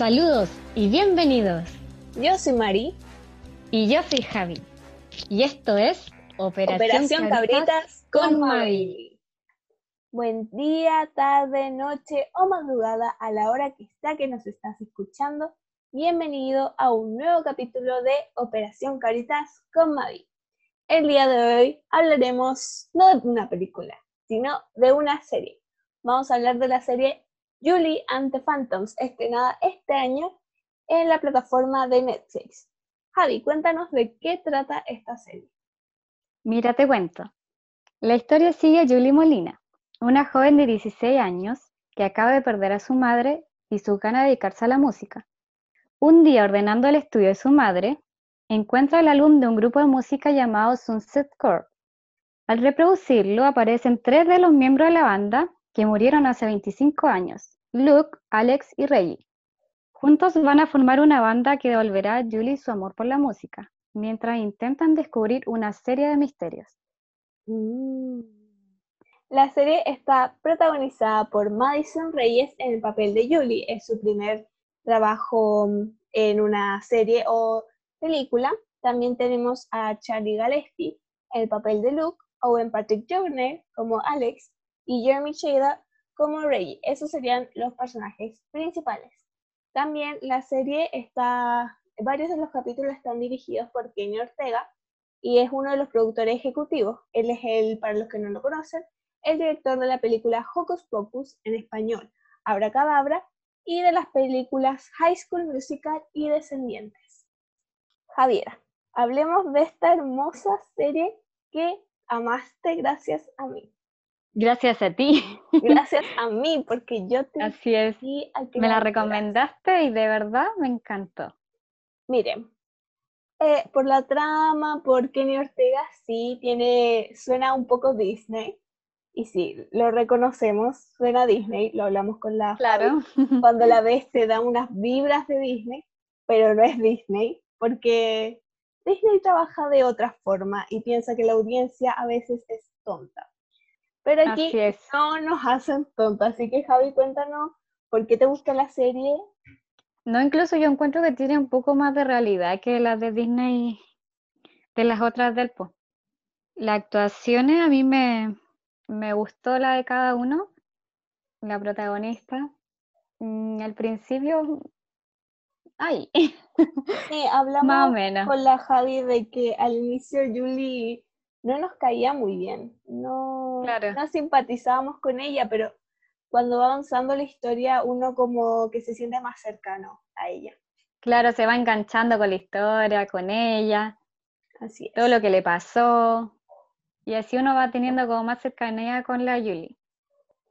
Saludos y bienvenidos. Yo soy Mari. Y yo soy Javi. Y esto es Operación, Operación Cabritas Cabritas con Mavi. Buen día, tarde, noche o madrugada a la hora que está que nos estás escuchando. Bienvenido a un nuevo capítulo de Operación Cabritas con Mavi. El día de hoy hablaremos no de una película, sino de una serie. Vamos a hablar de la serie Julie and the Phantoms, estrenada este año en la plataforma de Netflix. Javi, cuéntanos de qué trata esta serie. Mira, te cuento. La historia sigue a Julie Molina, una joven de 16 años que acaba de perder a su madre y su gana de dedicarse a la música. Un día, ordenando el estudio de su madre, encuentra el álbum de un grupo de música llamado Sunset Core. Al reproducirlo, aparecen tres de los miembros de la banda que murieron hace 25 años, Luke, Alex y Reggie. Juntos van a formar una banda que devolverá a Julie su amor por la música, mientras intentan descubrir una serie de misterios. Mm. La serie está protagonizada por Madison Reyes en el papel de Julie. Es su primer trabajo mm, en una serie o película. También tenemos a Charlie Gillespie en el papel de Luke, Owen Patrick Joyner como Alex y Jeremy Shada como Reggie. Esos serían los personajes principales. También la serie está, varios de los capítulos están dirigidos por Kenny Ortega y es uno de los productores ejecutivos. Él es el, para los que no lo conocen, el director de la película Hocus Pocus en español, Abracadabra, y de las películas High School Musical y Descendientes. Javiera, hablemos de esta hermosa serie que amaste gracias a mí. Gracias a ti. Gracias a mí, porque yo te Así es. Me la recomendaste y de verdad me encantó. Miren, eh, por la trama, por Kenny Ortega, sí, tiene, suena un poco Disney. Y sí, lo reconocemos, suena Disney, lo hablamos con la Claro. Fabi. Cuando la ves te da unas vibras de Disney, pero no es Disney, porque Disney trabaja de otra forma y piensa que la audiencia a veces es tonta. Pero aquí es. no nos hacen tontas, así que Javi, cuéntanos por qué te gusta la serie. No, incluso yo encuentro que tiene un poco más de realidad que las de Disney, de las otras del Po. Las actuaciones a mí me, me gustó la de cada uno, la protagonista. Mm, al principio, ay, Sí, hablamos más o menos. con la Javi de que al inicio Julie no nos caía muy bien, no, Claro. no simpatizábamos con ella, pero cuando va avanzando la historia uno como que se siente más cercano a ella. Claro, se va enganchando con la historia, con ella, Así es. todo lo que le pasó. Y así uno va teniendo como más cercanía con la Julie.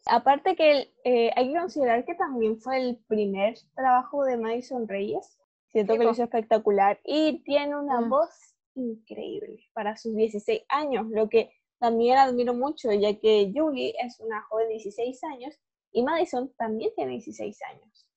Aparte que eh, hay que considerar que también fue el primer trabajo de Madison Reyes. Siento Sí, que lo hizo espectacular y tiene una Mm. voz increíble para sus 16 años, lo que también admiro mucho, ya que Julie es una joven de 16 años y Madison también tiene 16 años.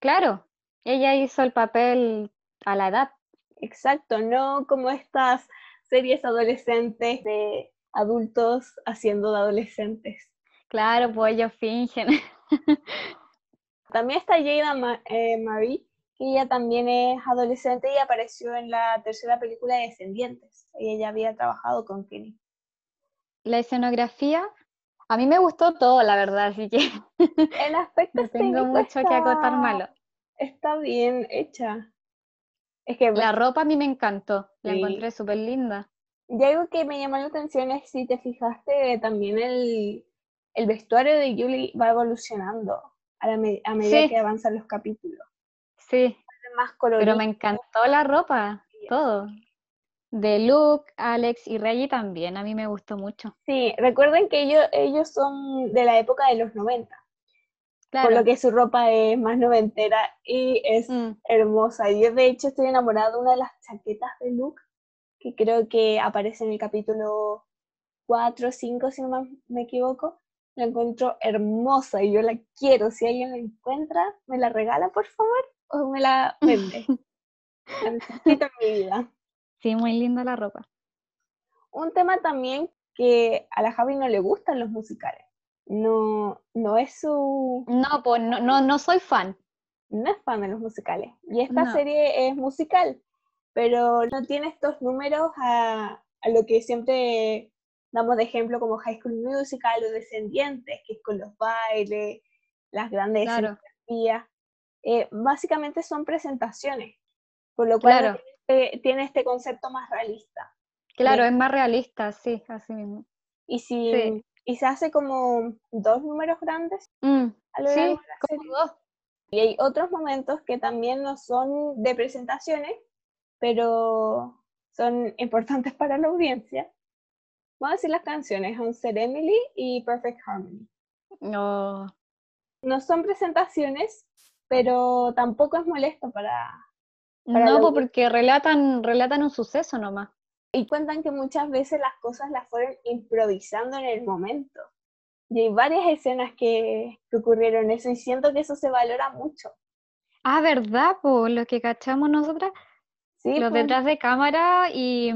Claro, ella hizo el papel a la edad. Exacto, no como estas series adolescentes de adultos haciendo de adolescentes. Claro, pues ellos fingen. También está Jada Ma- eh, Marie, que ella también es adolescente y apareció en la tercera película de Descendientes. Ella ya había trabajado con Kenny. La escenografía, a mí me gustó todo, la verdad, así que El aspecto no tengo mucho que acotar está- malo. Está bien hecha. Es que La ropa a mí me encantó, la encontré súper linda. y algo que me llamó la atención es si te fijaste también el, el vestuario de Julie va evolucionando a, la me- a medida Sí. que avanzan los capítulos. Sí, Más pero me encantó la ropa, todo. De Luke, Alex y Reggie también, a mí me gustó mucho. Sí, recuerden que ellos, ellos son de la época de los 90. por lo que su ropa es más noventera y es Mm, hermosa. Yo de hecho estoy enamorada de una de las chaquetas de Luke, que creo que aparece en el capítulo 4 o 5, si no me, me equivoco. La encuentro hermosa y yo la quiero. Si alguien la encuentra, me la regala, por favor, o me la vende. Necesito en mi vida. sí, muy linda la ropa. Un tema también que a la Javi no le gustan los musicales. No, no es su... No, pues no, no, no soy fan. no es fan de los musicales. Y esta serie es musical, pero no tiene estos números a, lo que siempre damos de ejemplo como High School Musical o Descendientes, que es con los bailes, las grandes claro. Eh, básicamente son presentaciones, por lo cual tiene este concepto más realista. Claro, es más realista, sí, así mismo. Y si y se hace como dos números grandes mm, sí, como dos. Y hay otros momentos que también no son de presentaciones, pero son importantes para la audiencia. Vamos a decir las canciones, Unsaid Emily y Perfect Harmony. No. No son presentaciones, pero tampoco es molesto para... no, porque relatan, relatan un suceso nomás. Y cuentan que muchas veces las cosas las fueron improvisando en el momento. Y hay varias escenas que, ocurrieron eso y siento que eso se valora mucho. Ah, ¿verdad? Por lo que cachamos nosotras. Sí. Los detrás de cámara y,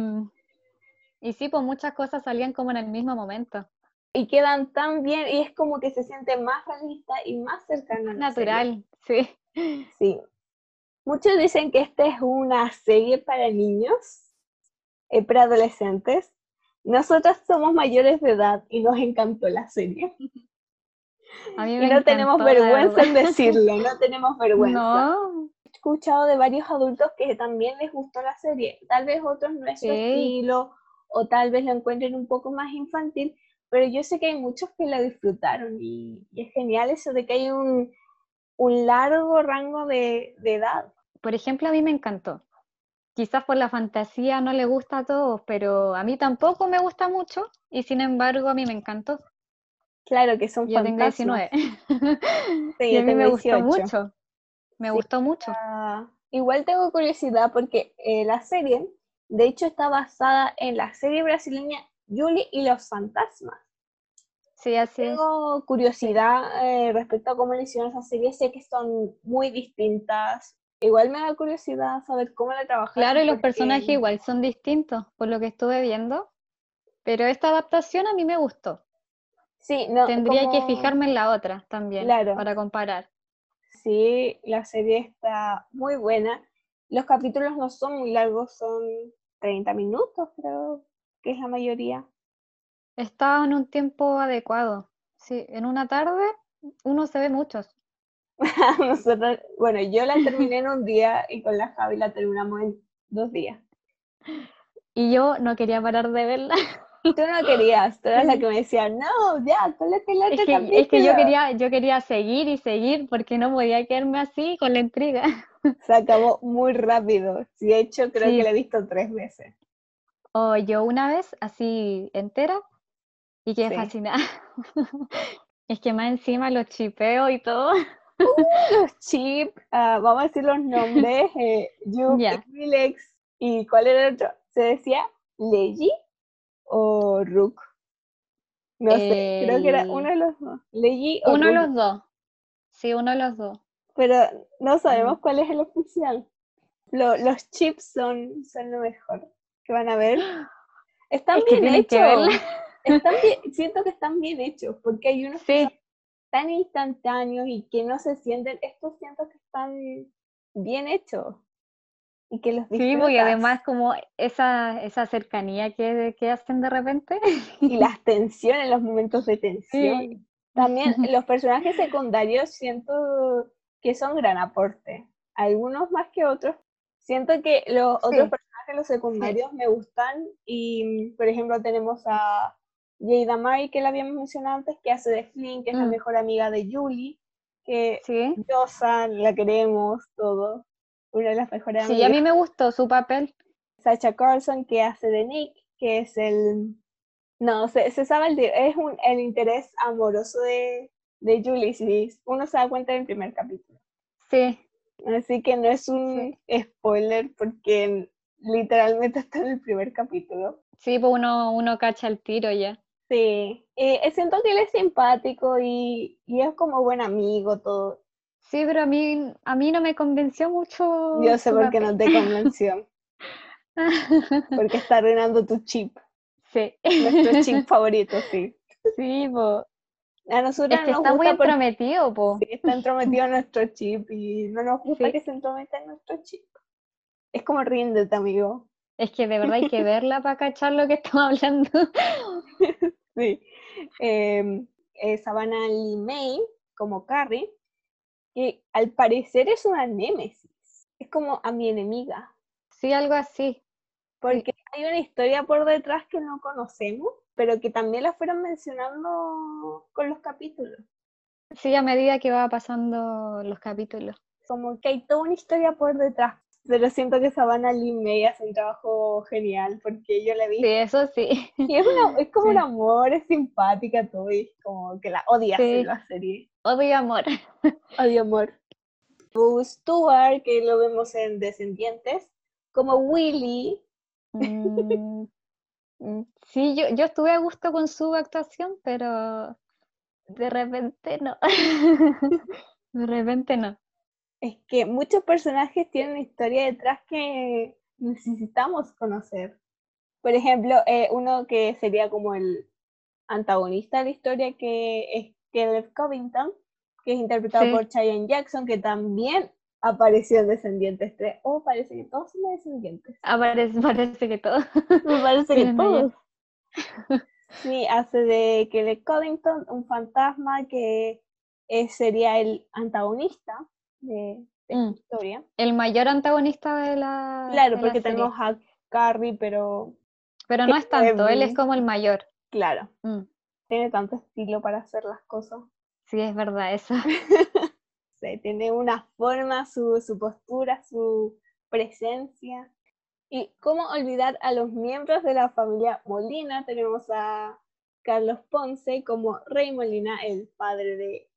y sí, pues muchas cosas salían como en el mismo momento. Y quedan tan bien y es como que se siente más realista y más cercana. Natural, sí. Sí. Muchos dicen que esta es una serie para niños, eh, preadolescentes. Nosotras somos mayores de edad y nos encantó la serie. y no tenemos vergüenza en decirlo, no tenemos vergüenza. No. He escuchado de varios adultos que también les gustó la serie. Tal vez otros no es su estilo o tal vez lo encuentren un poco más infantil, pero yo sé que hay muchos que la disfrutaron y, es genial eso de que hay un, un largo rango de, de edad. Por ejemplo, a mí me encantó quizás por la fantasía no le gusta a todos, pero a mí tampoco me gusta mucho y sin embargo a mí me encantó. Claro que son Yo tengo 19. Sí, y a mí me gustó mucho. Me gustó mucho. igual tengo curiosidad porque eh, la serie, de hecho, está basada en la serie brasileña Julie y los fantasmas. Sí, así Tengo curiosidad eh, respecto a cómo le hicieron esa serie. Sé que son muy distintas, igual me da curiosidad saber cómo la trabajaron. Claro, y los personajes igual son distintos, por lo que estuve viendo. Pero esta adaptación a mí me gustó. Sí, no. Tendría que fijarme en la otra también, para comparar. Sí, la serie está muy buena. Los capítulos no son muy largos, son 30 minutos, creo que es la mayoría. Está en un tiempo adecuado. Sí, en una tarde uno se ve muchos. bueno, yo la terminé en un día y con la Javi la terminamos en dos días. Y yo no quería parar de verla. Tú no querías, tú eras la que me decía, no, ya, ¿cuál es el es que, es que yo quería, yo quería seguir y seguir porque no podía quedarme así con la intriga. Se acabó muy rápido. De hecho, creo que la he visto tres veces. O yo una vez, así entera, y quedé fascinada. es que más encima los chipeo y todo. los chips, ah, vamos a decir los nombres, eh, y ¿cuál era el otro? ¿Se decía Leji o Rook? No sé, creo que era uno de los dos. Leji o Uno de los dos. Sí, uno de los dos. Pero no sabemos cuál es el oficial. los chips son, son lo mejor que van a ver. Están bien hechos. Están siento que están bien hechos, porque hay unos sí tan instantáneos y que no se sienten, estos siento que están bien hechos y que los Sí, y además como esa, esa cercanía que, que hacen de repente. Y las tensiones, los momentos de tensión. También los personajes secundarios siento que son gran aporte, algunos más que otros. Siento que los otros personajes, los secundarios, me gustan y, por ejemplo, tenemos a Jada Mari, que la habíamos mencionado antes, que hace de Flynn, que es la mm. mejor amiga de Julie, que ¿Sí? la queremos, todo. Una de las mejores amigas. Sí, a mí me gustó su papel. Sacha Carlson, que hace de Nick, que es el... No, se, se sabe el, es un, el interés amoroso de, de Julie, si uno se da cuenta en el primer capítulo. Sí. Así que no es un spoiler porque literalmente está en el primer capítulo. Sí, pues uno, uno cacha el tiro ya. Sí, eh, siento que él es simpático y, es como buen amigo, todo. Sí, pero a mí, a mí no me convenció mucho. Yo sé por qué no te convenció. Porque está arruinando tu chip. Sí. Nuestro chip favorito, sí. Sí, bo. A nosotros Es que nos está muy gusta entrometido, po. está entrometido en nuestro chip y no nos gusta Sí. que se entrometa en nuestro chip. Es como ríndete, amigo. Es que de verdad hay que verla para cachar lo que estamos hablando. Sí. Eh, eh, Savannah Lee May, como Carrie, que al parecer es una némesis. Es como a mi enemiga. Sí, algo así. Porque hay una historia por detrás que no conocemos, pero que también la fueron mencionando con los capítulos. Sí, a medida que va pasando los capítulos. Como que hay toda una historia por detrás. Pero siento que Savannah Lee May hace un trabajo genial porque yo la vi. Sí, eso sí. Y es, una- es como un Sí. amor, es simpática todo y como que la odias Sí. en la serie. Odio amor. Odio amor. Boo Stewart, que lo vemos en Descendientes, como Willy. Mm, mm, sí, yo, yo estuve a gusto con su actuación, pero de repente no. De repente no. Es que muchos personajes tienen una historia detrás que necesitamos conocer. Por ejemplo, eh, uno que sería como el antagonista de la historia, que es Caleb Covington, que es interpretado Sí. por Cheyenne Jackson, que también apareció en Descendientes 3. Oh, parece que todos son de Descendientes. Aparece, parece que todo. Me parece que todos. Sí, hace de Kelly Covington un fantasma que eh, sería el antagonista de, de Mm. historia. El mayor antagonista de la. Claro, de porque tenemos a Carrie, pero Pero no es tanto, él es como el mayor. claro, Mm, tiene tanto estilo para hacer las cosas. Sí, es verdad, eso. Sí, tiene una forma, su, su postura, su presencia. Y cómo olvidar a los miembros de la familia Molina. Tenemos a Carlos Ponce como Rey Molina, el padre de,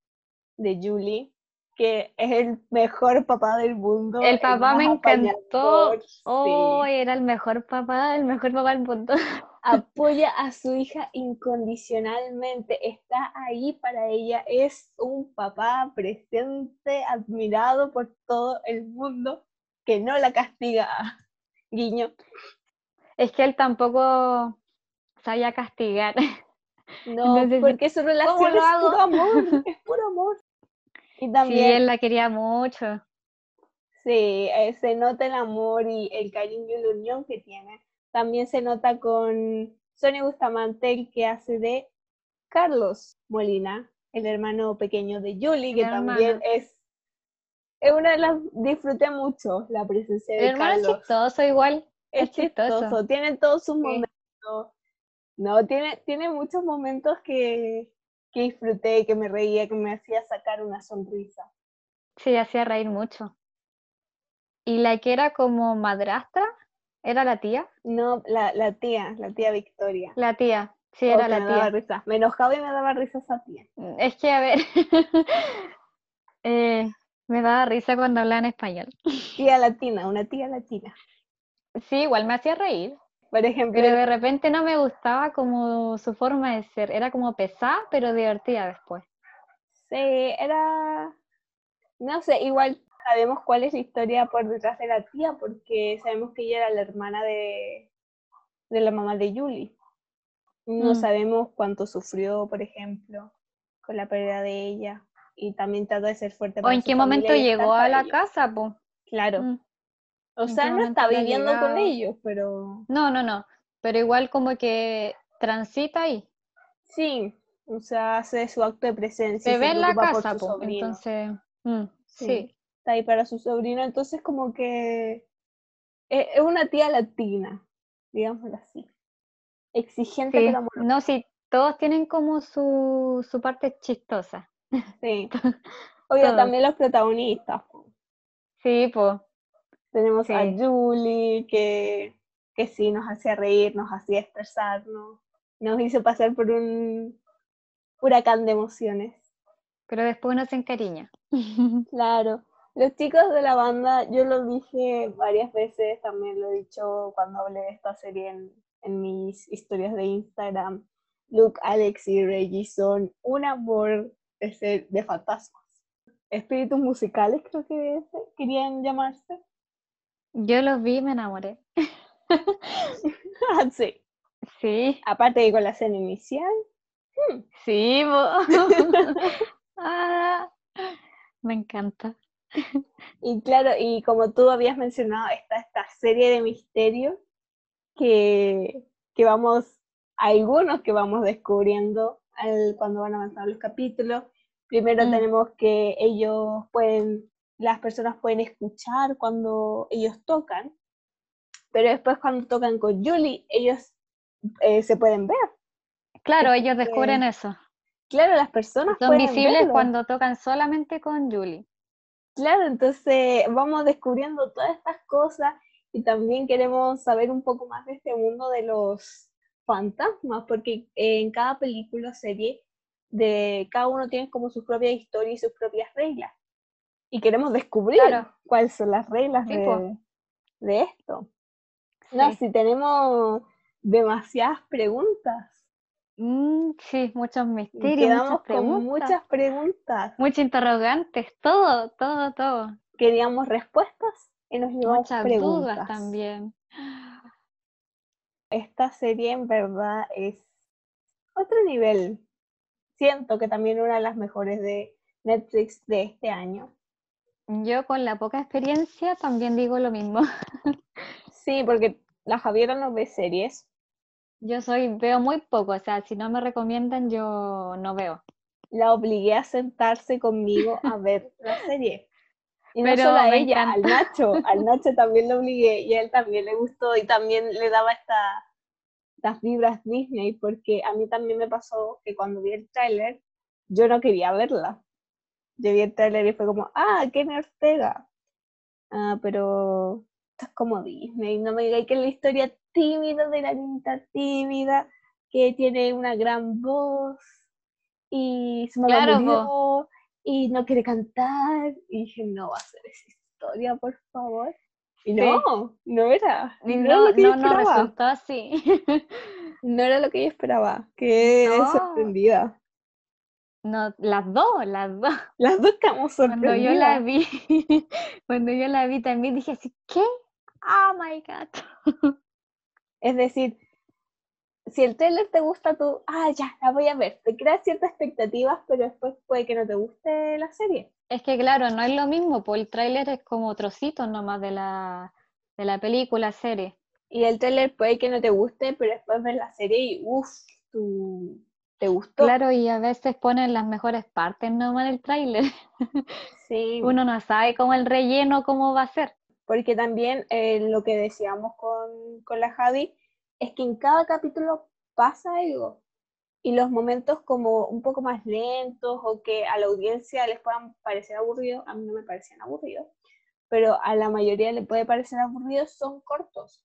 de Julie, que es el mejor papá del mundo. El papá me encantó. sí. Oh, era el mejor papá, el mejor papá del mundo. apoya a su hija incondicionalmente, está ahí para ella, es un papá presente, admirado por todo el mundo, que no la castiga. Guiño. Es que él tampoco sabía castigar. No, Entonces, porque su relación es puro amor, es puro amor. Y Sí, también él la quería mucho. sí, eh, se nota el amor y el cariño y la unión que tiene. También se nota con Sonia Bustamante, el que hace de Carlos Molina, el hermano pequeño de Julie, que también es, es una de las, disfruté mucho la presencia El de hermano es chistoso igual. Es es chistoso. chistoso, tiene todos sus Sí. momentos. No, tiene, tiene muchos momentos que, que disfruté, que me reía, que me hacía sacar una sonrisa. Sí, hacía reír mucho. Y la que era como madrastra, ¿era la tía? No, la, la tía, la tía Victoria. La tía, sí, era la me daba tía. risa. Me enojaba y me daba risa esa tía. Es que, a ver, eh, me daba risa cuando hablaba en español. Tía latina, una tía latina. Sí, igual me hacía reír, Por ejemplo, pero de repente no me gustaba como su forma de ser. Era como pesada, pero divertida después. sí, era, no sé, igual sabemos cuál es la historia por detrás de la tía, porque sabemos que ella era la hermana de, de la mamá de Julie. No Mm. sabemos cuánto sufrió, por ejemplo, con la pérdida de ella. Y también trata de ser fuerte ¿O en qué momento llegó a la casa, po? Claro. Mm. O ¿En sea, no está viviendo con ellos, pero No, no, no. Pero igual como que transita ahí. sí, o sea, hace su acto de presencia. Se ve en la casa, po. Entonces, mm, Sí. sí. Está ahí para su sobrino, entonces como que es, es una tía latina, digámoslo así. Exigente Sí, pero amorosa. no, sí, todos tienen como su, su parte chistosa. Sí. Obvio, Todos. también los protagonistas. po. Sí, pues, Tenemos a. Julie, que, que sí nos hacía reír, nos hacía expresarnos, nos hizo pasar por un huracán de emociones. pero después uno se encariña. Claro. Los chicos de la banda, yo lo dije varias veces, también lo he dicho cuando hablé de esta serie en, en mis historias de Instagram. Luke, Alex y Reggie son un amor de, fantasmas. Espíritus musicales, creo que querían llamarse. Yo los vi y me enamoré. sí. Sí, Aparte que con la escena inicial, Hmm. Sí, ah, me encanta. Y claro, y como tú habías mencionado, está esta serie de misterios que, que vamos, algunos que vamos descubriendo cuando van avanzando los capítulos. Primero mm. tenemos que ellos pueden, las personas pueden escuchar cuando ellos tocan, pero después cuando tocan con Julie, ellos eh, se pueden ver. Claro, ellos descubren eso. Claro, las personas son visibles cuando tocan solamente con Julie. Claro, entonces vamos descubriendo todas estas cosas y también queremos saber un poco más de este mundo de los fantasmas, porque en cada película o serie de cada uno tiene como su propia historia y sus propias reglas. Y queremos descubrir cuáles son las reglas de, de, esto. No, si tenemos demasiadas preguntas. Mm, sí, muchos misterios. Quedamos con muchas preguntas. Muchos interrogantes, todo, todo, todo. Queríamos respuestas y nos llevamos muchas dudas también. Esta serie en verdad es otro nivel. Siento que también una de las mejores de Netflix de este año. Yo con la poca experiencia también digo lo mismo. sí, porque la Javiera no ve series. Yo soy, veo muy poco, o sea, si no me recomiendan, yo no veo. La obligué a sentarse conmigo a ver la serie. Y no solo a ella, al Nacho, al Nacho también lo obligué y a él también le gustó y también le daba esta, estas vibras Disney, porque a mí también me pasó que cuando vi el tráiler, yo no quería verla. Yo vi el tráiler y fue como, ah, Kenny Ortega. Ah, pero esto es como Disney, no me digáis que es la historia tímida de la niñita tímida que tiene una gran voz y su mamá y no quiere cantar. Y dije no va a ser esa historia por favor y no no era no, no, no, no resultó así. No era lo que yo esperaba que sorprendida no, las dos, las dos. Las dos estamos sorprendidas. Cuando yo la vi, cuando yo la vi también dije así, ¿qué? Oh my God. Es decir, si el trailer te gusta, tú, ah, ya, la voy a ver. Te creas ciertas expectativas, pero después puede que no te guste la serie. Es que claro, no es lo mismo, pues el tráiler es como trocitos nomás de la, de la película, serie. Y el trailer puede que no te guste, pero después ves la serie y uff, tú te gustó. Claro, y a veces ponen las mejores partes nomás del tráiler. Sí. Uno no sabe cómo el relleno, cómo va a ser porque también eh, lo que decíamos con, con la Javi es que en cada capítulo pasa algo y los momentos como un poco más lentos o que a la audiencia les puedan parecer aburridos, a mí no me parecían aburridos, pero a la mayoría le puede parecer aburridos, son cortos,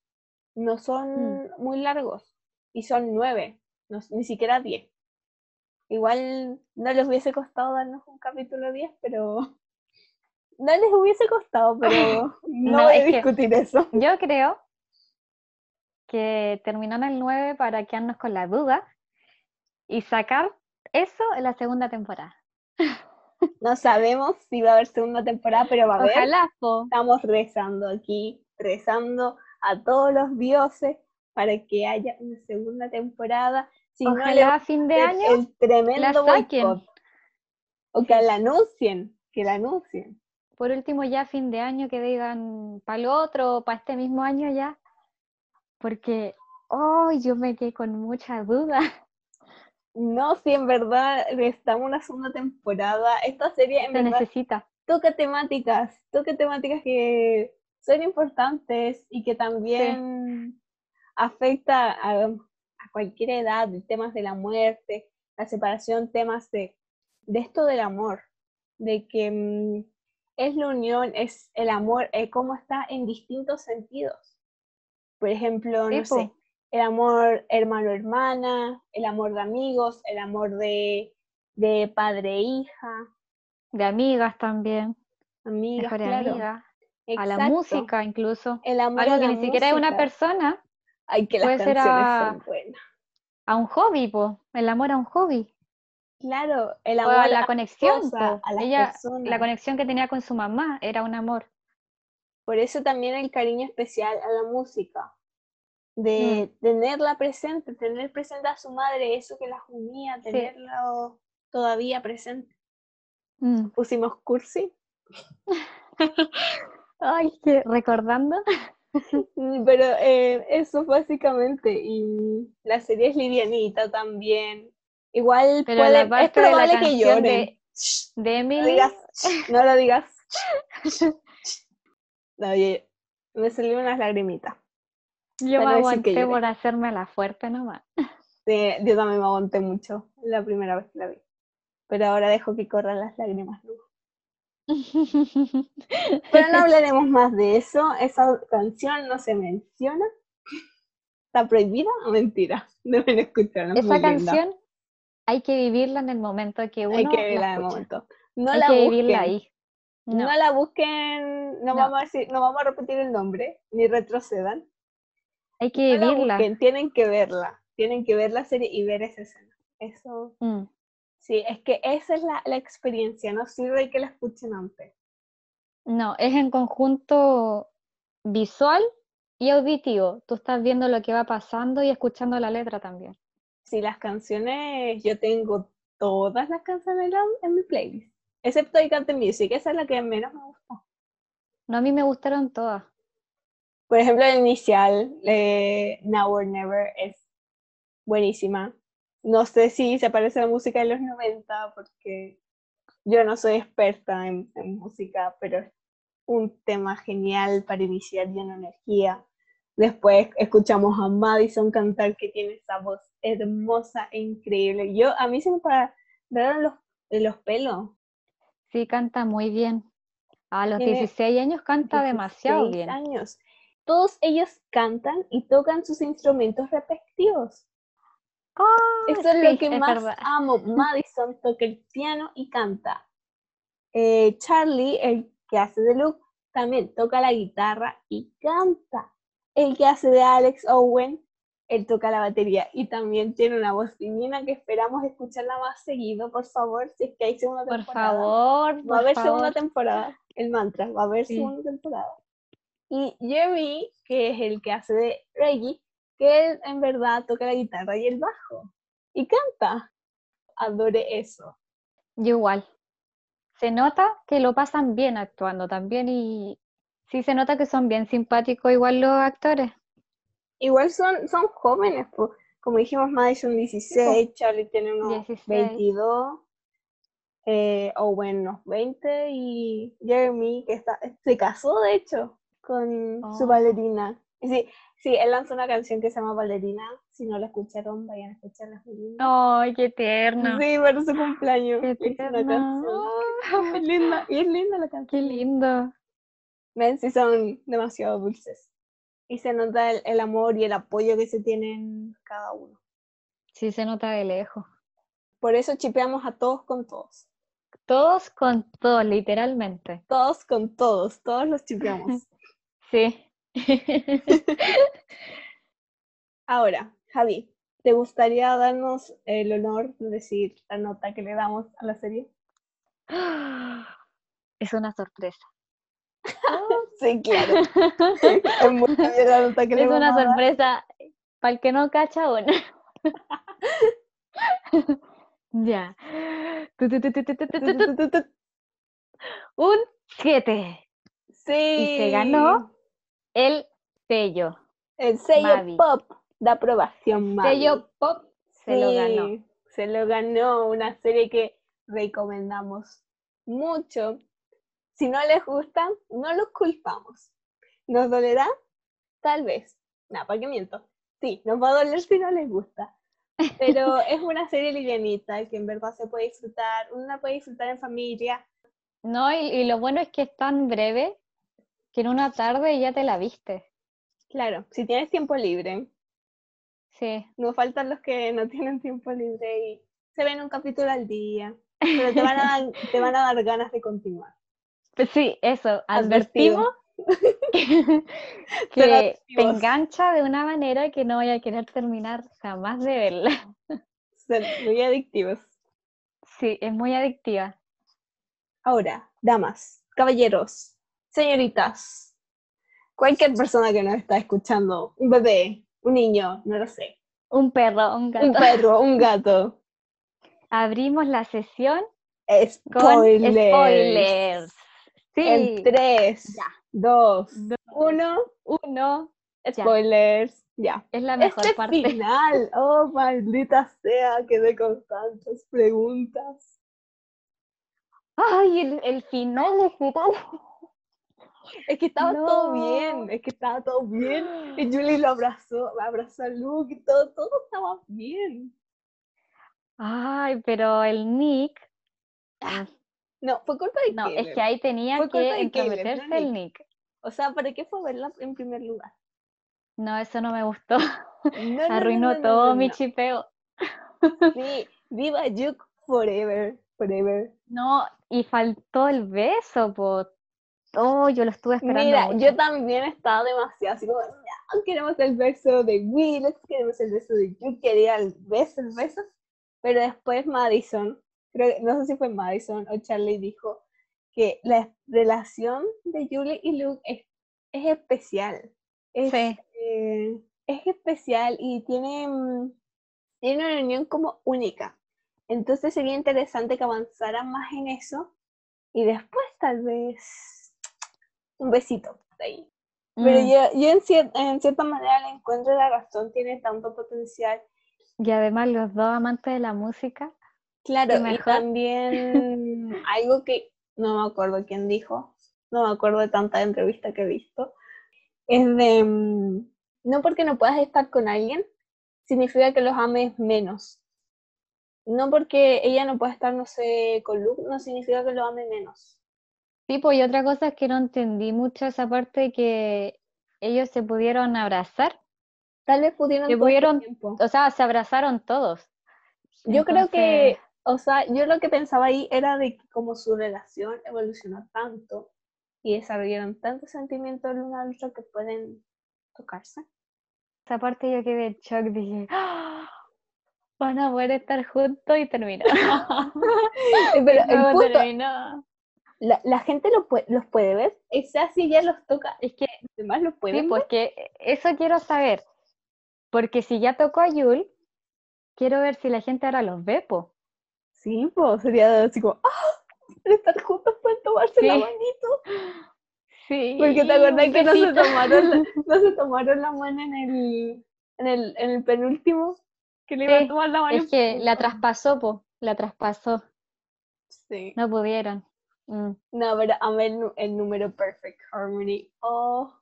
no son mm. muy largos y son nueve, ni siquiera diez. Igual no les hubiese costado darnos un capítulo diez, pero no les hubiese costado, pero no, voy a discutir eso. Yo creo que terminó en el 9 para quedarnos con la duda y sacar eso en la segunda temporada. No sabemos si va a haber segunda temporada, pero va a haber. Ojalá. Estamos rezando aquí, rezando a todos los dioses para que haya una segunda temporada. Si Ojalá a fin de año el tremendo boicot. O que la anuncien, que la anuncien por último ya fin de año que digan para el otro, para este mismo año ya, porque oh, yo me quedé con mucha duda. No, si en verdad estamos una segunda temporada, esta serie en Se necesita. toca temáticas, toca temáticas que son importantes y que también afecta a, a, cualquier edad, temas de la muerte, la separación, temas de, de esto del amor, de que mm, es la unión, es el amor, eh, cómo está en distintos sentidos. Por ejemplo, no sé, el amor hermano-hermana, el amor de amigos, el amor de, de padre-hija. De amigas también. Amigas, claro. A la música incluso. El amor Algo que ni siquiera es una persona. Ay, que puede ser a, a un hobby, po. el amor a un hobby. Claro, el amor. la conexión, ella, la conexión que tenía con su mamá era un amor. Por eso también el cariño especial a la música. de tenerla presente, tener presente a su madre, eso que la unía, tenerlo todavía presente. Mm. Pusimos cursi, Ay, que recordando. Mm, pero eh, eso básicamente, y la serie es livianita también. Igual Pero puede- la es parte de la probable que lloren. de, no Emily. digas, no lo digas. No, oye, me salieron unas lagrimitas. Yo me aguanté por hacerme la fuerte nomás. Sí, yo también me aguanté mucho la primera vez que la vi. Pero ahora dejo que corran las lágrimas. ¿no? Pero no hablaremos más de eso. Esa canción no se menciona. ¿Está prohibida o mentira? Deben escucharla. es Esa linda. canción hay que vivirla en el momento que uno Hay que la verla de escucha. momento. No hay la que busquen. vivirla ahí. No. No, la busquen. No, No. Vamos a decir, no vamos a repetir el nombre, ni retrocedan. hay que No la vivirla. tienen que verla. Tienen que ver la serie y ver esa escena. Eso. Mm. Sí, es que esa es la, la experiencia. No sirve que la escuchen antes. No, es en conjunto visual y auditivo. Tú estás viendo lo que va pasando y escuchando la letra también. Sí, las canciones, yo tengo todas las canciones en, mi playlist. Excepto I Got the Music, esa es la que menos me gusta. No, a mí me gustaron todas. Por ejemplo, la inicial, eh, Now or Never, es buenísima. No sé si se parece a la música de los 90, porque yo no soy experta en, en música, pero es un tema genial para iniciar lleno de energía. Después escuchamos a Madison cantar, que tiene esa voz hermosa e increíble. Yo, a mí se me pararon los, los pelos. Sí, canta muy bien. A los Tiene 16 años canta demasiado 16 bien. años. Todos ellos cantan y tocan sus instrumentos respectivos. Ah, Eso es sí, lo que es más verdad. amo. Madison toca el piano y canta. Eh, Charlie, el que hace de Luke, también toca la guitarra y canta. El que hace de Alex Owen, él toca la batería y también tiene una voz divina que esperamos escucharla más seguido, por favor, si es que hay segunda Por temporada. favor, Va a por haber segunda temporada. El mantra, va a haber Sí. segunda temporada. Y Jerry, que es el que hace de Reggie, que él en verdad toca la guitarra y el bajo. Y canta. Adore eso. Yo igual. Se nota que lo pasan bien actuando también y sí se nota que son bien simpáticos igual los actores. Igual son, son jóvenes, como dijimos, Madison 16, Charlie tiene unos 16. 22, eh, Owen unos 20 y Jeremy, que está, se casó de hecho con su Oh. bailarina. Sí, sí, él lanzó una canción que se llama Ballerina. Si no la escucharon, vayan a escucharla. Ay, qué tierno. Sí, para su cumpleaños. Qué canción. Es linda, y es linda la Qué canción. lindo. Ven, sí son demasiado dulces. Y se nota el, el amor y el apoyo que se tienen cada uno. Sí se nota de lejos. Por eso chipeamos a todos con todos. Todos con todos, literalmente. Todos con todos. Todos los chipeamos. Sí. Ahora, Javi, ¿te gustaría darnos el honor de decir la nota que le damos a la serie? Es una sorpresa. sí, claro. es, una sorpresa para el que no cacha o ya. Un 7. Sí. Y se ganó el sello. el sello Mavi. pop de aprobación Mavi. Sello pop se lo ganó. Se lo ganó una serie que recomendamos mucho. Si no les gusta, no los culpamos. ¿Nos dolerá? Tal vez. No, ¿para qué miento? Sí, nos va a doler si no les gusta. Pero es una serie livianita que en verdad se puede disfrutar. Uno la puede disfrutar en familia. No, y, y lo bueno es que es tan breve que en una tarde ya te la viste. Claro, si tienes tiempo libre. Sí. No faltan los que no tienen tiempo libre y se ven un capítulo al día. Pero te van a dar, te van a dar ganas de continuar. Pues sí, eso, advertimos que, que te engancha de una manera que no vaya a querer terminar jamás de verla. Son muy adictivos. Sí, es muy adictiva. Ahora, damas, caballeros, señoritas, cualquier persona que nos está escuchando, un bebé, un niño, no lo sé. Un perro, un gato. Un perro, un gato. Abrimos la sesión con Spoilers. spoilers. Sí. En 3, Ya. 2, Dos. 1, Uno. Ya. spoilers. Ya. Es la mejor Este parte. final, oh maldita sea, quedé con tantas preguntas. Ay, el, el final, el final. Es que estaba todo bien, es que estaba todo bien. Y Julie lo abrazó, abrazó a Luke y todo, todo estaba bien. Ay, pero el Nick. ah, No, fue culpa de No, es que ahí tenía Fue que de Caleb, entrometerse el Nick. O sea, ¿para qué fue verla en primer lugar? No, eso no me gustó. No, Arruinó no, todo mi chipeo. Sí, viva Juke forever, forever. No, y faltó el beso, po. Oh, yo lo estuve esperando Mira, mucho. yo también estaba demasiado así como, no, queremos el beso de Will, queremos el beso de Juke, quería el beso, el beso. Pero después Madison, creo que, no sé si fue Madison o Charlie, dijo que la relación de Julie y Luke es, es especial. Es, Sí. eh, es especial y tiene, tiene una unión como única. Entonces sería interesante que avanzaran más en eso y después tal vez un besito de ahí. Pero Mm, yo, yo en, cier- en cierta manera le encuentro la razón, tiene tanto potencial. Y además los dos amantes de la música. Claro, y también algo que no me acuerdo quién dijo, no me acuerdo de tanta entrevista que he visto, es de, mm, no porque no puedas estar con alguien, significa que los ames menos. No porque ella no pueda estar, no sé, con Luke, no significa que lo ame menos. Sí, pues y otra cosa es que no entendí mucho esa parte de que ellos se pudieron abrazar. Tal vez pudieron este pudieron-. O sea, se abrazaron todos. Yo creo que, o sea, yo lo que pensaba ahí era de que como su relación evolucionó tanto y desarrollaron tantos sentimientos el uno al otro que pueden tocarse. esa parte yo quedé en shock, dije, "Ah, van a poder estar juntos y terminó. Pero Luego el punto, terminó. La, la gente lo los puede ver, o sea, si ya los toca, Es que los demás los Sí, pueden pues ver. que eso quiero saber. Porque si ya tocó a Yul, quiero ver si la gente ahora los ve, po. Sí, pues sería así como, ¡ah! Estar juntos pueden tomarse la Sí. manito. Sí. Porque te acordás que no se tomaron la, no se tomaron la mano en el, en el, en el penúltimo, que le iba a Sí, tomar la mano. Es que la traspasó, po. La traspasó. Sí. No pudieron. Mm. No, pero amé el, número Perfect Harmony. Oh.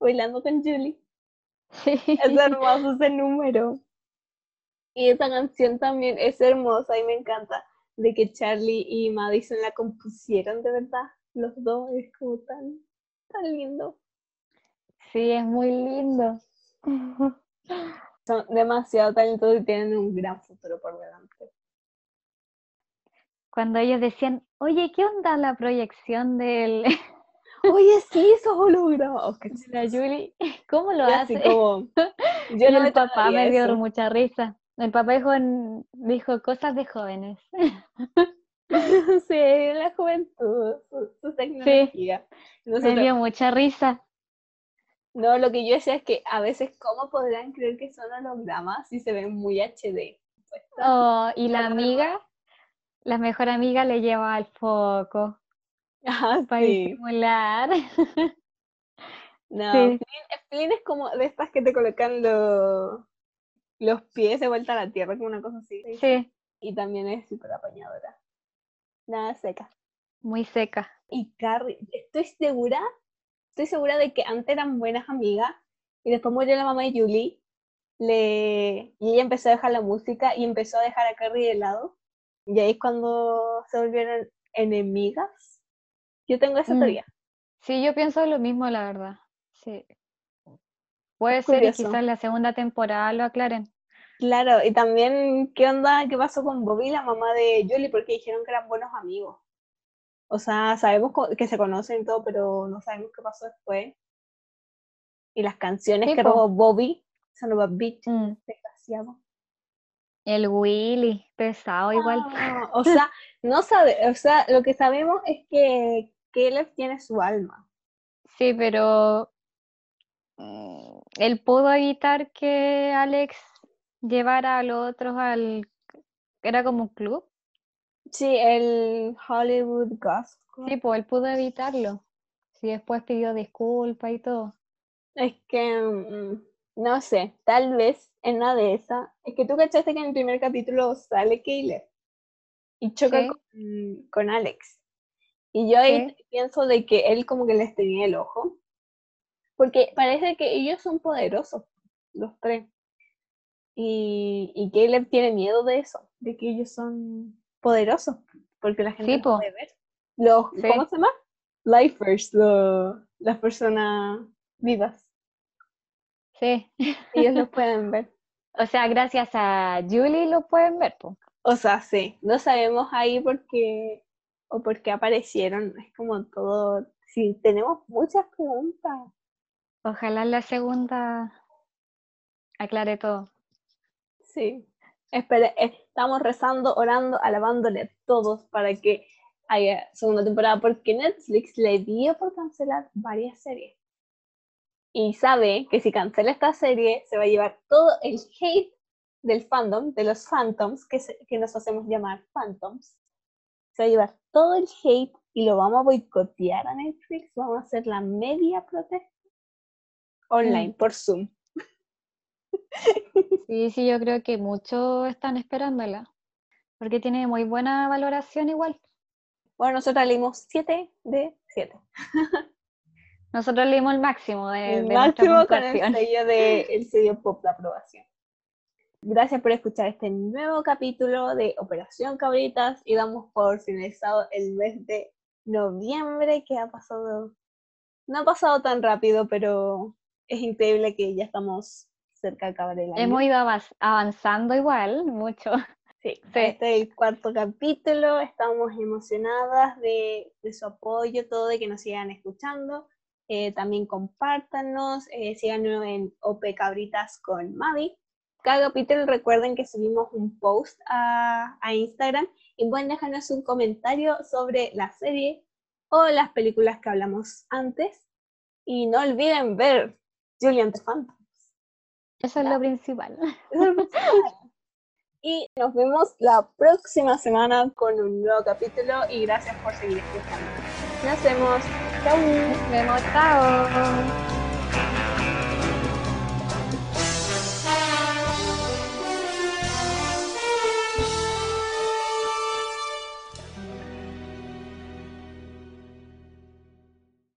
Bailando con Julie. Sí. Es hermoso ese número. Y esa canción también es hermosa y me encanta. De que Charlie y Madison la compusieron de verdad. Los dos es como tan, tan lindo. Sí, es muy lindo. Son demasiado talentosos y tienen un gran futuro por delante. Cuando ellos decían, oye, ¿qué onda la proyección del, Oye, sí, esos hologramas. de la. Yuli? ¿Cómo lo así hace? como, yo no el me papá me dio eso. mucha risa. El papá dijo, dijo cosas de jóvenes. sí, la juventud, su, su tecnología. Me Nosotros- dio mucha risa. no, lo que yo decía es que a veces, ¿cómo podrán creer que son hologramas si se ven muy HD? Oh, y la amiga, la mejor amiga le lleva el foco Ah, para sí. disimular. No, Sí. Flynn, es como de estas que te colocan los los pies de vuelta a la tierra, como una cosa así. Sí, Y también es súper apañadora. Nada seca. muy seca. Y Carrie, estoy segura, estoy segura de que antes eran buenas amigas y después murió la mamá de Julie le... y ella empezó a dejar la música y empezó a dejar a Carrie de lado. Y ahí es cuando se volvieron enemigas. Yo tengo esa Mm. teoría. Sí, yo pienso lo mismo, la verdad. Sí. Puede Es ser y curioso. quizás en la segunda temporada lo aclaren. Claro, y también, ¿qué onda? ¿Qué pasó con Bobby, la mamá de Julie? Porque dijeron que eran buenos amigos. O sea, sabemos que se conocen y todo, pero no sabemos qué pasó después. Y las canciones Sí, que robó Bobby, son a bitch, Mm. desgraciado. El Willy, pesado igual. Ah, o sea, no sabe, o sea, lo que sabemos es que Caleb tiene su alma. Sí, pero mm, él pudo evitar que Alex llevara a los otros al... Era como un club. Sí, el Hollywood Gospel. Sí, pues él pudo evitarlo. Sí, después pidió disculpas y todo. Es que, mm, no sé, tal vez en una de esas. Es que tú cachaste que en el primer capítulo sale Caleb y choca Sí. con, con Alex. Y yo ahí pienso de que él como que les tenía el ojo. Porque parece que ellos son poderosos, los tres. Y, y Caleb tiene miedo de eso, de que ellos son poderosos, porque la gente Sí, po. puede ver. Los. ¿Cómo se llama? Lifers, lo- las personas vivas. Sí. Ellos los pueden ver. O sea, gracias a Julie lo pueden ver, pues. O sea, sí, no sabemos ahí por qué o por qué aparecieron. Es como todo. Sí, tenemos muchas preguntas. Ojalá la segunda aclare todo. Sí. Espere, estamos rezando, orando, alabándole a todos para que haya segunda temporada, porque Netflix le dio por cancelar varias series. Y sabe que si cancela esta serie, se va a llevar todo el hate del fandom, de los phantoms, que, se- que nos hacemos llamar phantoms. Se va a llevar todo el hate y lo vamos a boicotear a Netflix. Vamos a hacer la media protesta online por Zoom. Sí, sí, yo creo que muchos están esperándola. Porque tiene muy buena valoración igual. Bueno, nosotros leímos 7 de 7. Nosotros leímos el máximo de, el de máximo con el sello de el sello pop de aprobación. Gracias por escuchar este nuevo capítulo de Operación Cabritas y damos por finalizado el mes de noviembre que ha pasado, no ha pasado tan rápido, pero es increíble que ya estamos cerca de acabar el año. Hemos ido avanzando igual, mucho. Sí, Sí. este es el cuarto capítulo, estamos emocionadas de, de su apoyo, todo, de que nos sigan escuchando. Eh, también compártanos, eh, síganos en OP Cabritas con Mavi. Cada capítulo recuerden que subimos un post a, a Instagram y pueden dejarnos un comentario sobre la serie o las películas que hablamos antes. Y no olviden ver Julian the Phantom. Eso es lo principal. Es el principal. Y nos vemos la próxima semana con un nuevo capítulo y gracias por seguir escuchando. Nos vemos. Chau. Nos vemos, chao.